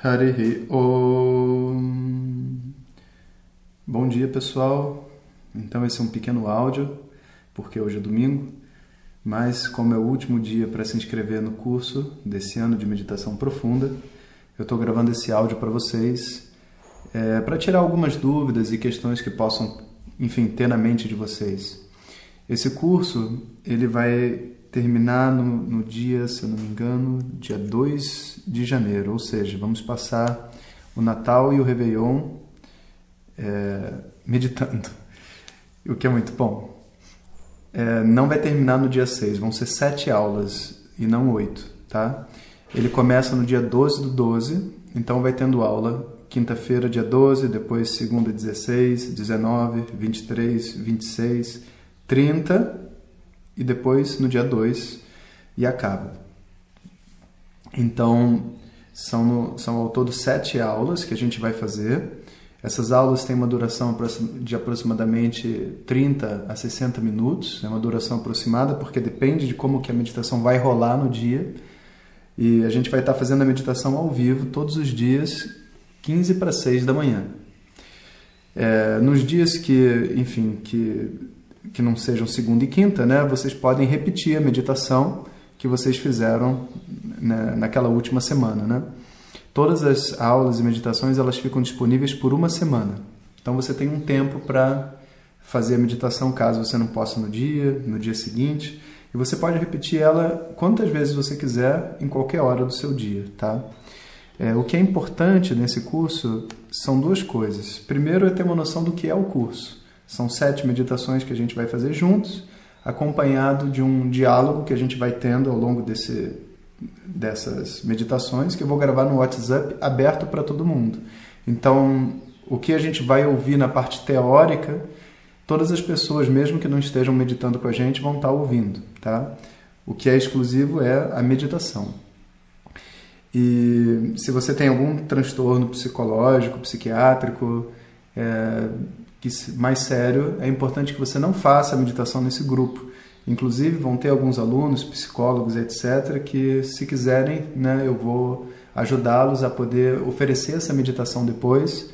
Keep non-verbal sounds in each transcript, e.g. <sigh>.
Harihi Om. Bom dia, pessoal. Então, esse é um pequeno áudio, porque hoje é domingo, mas como é o último dia para se inscrever no curso desse ano de meditação profunda, eu estou gravando esse áudio para vocês é, para tirar algumas dúvidas e questões que possam, enfim, ter na mente de vocês. Esse curso ele vai terminar no, no, dia, se eu não me engano, dia 2 de janeiro. Ou seja, vamos passar o Natal e o Réveillon é, <laughs> meditando, o que é muito bom. É, não vai terminar no dia 6, vão ser sete aulas e não oito, tá? Ele começa no dia 12 do 12, então vai tendo aula quinta-feira, dia 12, depois segunda, 16, 19, 23, 26, 30 e depois no dia 2 e acaba. Então, são, no, são ao todo sete aulas que a gente vai fazer. Essas aulas têm uma duração de aproximadamente 30 a 60 minutos, é uma duração aproximada porque depende de como que a meditação vai rolar no dia. E a gente vai estar fazendo a meditação ao vivo todos os dias, 15 para 6 da manhã. É, nos dias que, enfim, que que não sejam segunda e quinta, né, vocês podem repetir a meditação que vocês fizeram né, naquela última semana, né? Todas as aulas e meditações elas ficam disponíveis por uma semana. Então você tem um tempo para fazer a meditação caso você não possa no dia, no dia seguinte, e você pode repetir ela quantas vezes você quiser em qualquer hora do seu dia, tá? É, o que é importante nesse curso são duas coisas. Primeiro é ter uma noção do que é o curso. São sete meditações que a gente vai fazer juntos, acompanhado de um diálogo que a gente vai tendo ao longo desse, dessas meditações, que eu vou gravar no WhatsApp aberto para todo mundo. Então, o que a gente vai ouvir na parte teórica, todas as pessoas, mesmo que não estejam meditando com a gente, vão estar ouvindo, tá? O que é exclusivo é a meditação. E se você tem algum transtorno psicológico, psiquiátrico, é, que mais sério, é importante que você não faça a meditação nesse grupo. Inclusive, vão ter alguns alunos, psicólogos, etc., que, se quiserem, né, eu vou ajudá-los a poder oferecer essa meditação depois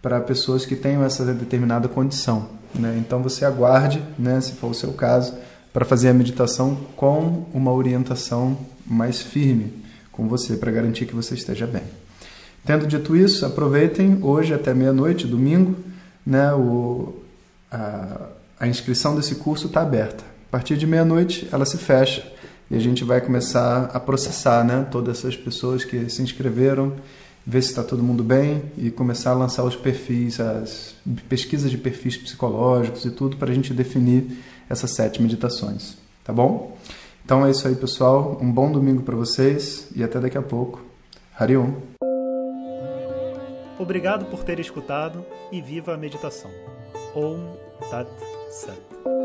para pessoas que tenham essa determinada condição. Né? Então, você aguarde, né, se for o seu caso, para fazer a meditação com uma orientação mais firme com você, para garantir que você esteja bem. Tendo dito isso, aproveitem hoje até meia-noite, domingo né, o, a, a inscrição desse curso está aberta. A partir de meia-noite ela se fecha e a gente vai começar a processar né, todas essas pessoas que se inscreveram, ver se está todo mundo bem e começar a lançar os perfis, as pesquisas de perfis psicológicos e tudo para a gente definir essas sete meditações. Tá bom? Então é isso aí, pessoal. Um bom domingo para vocês e até daqui a pouco. Hariom. Obrigado por ter escutado e viva a meditação. Om Tat Sat.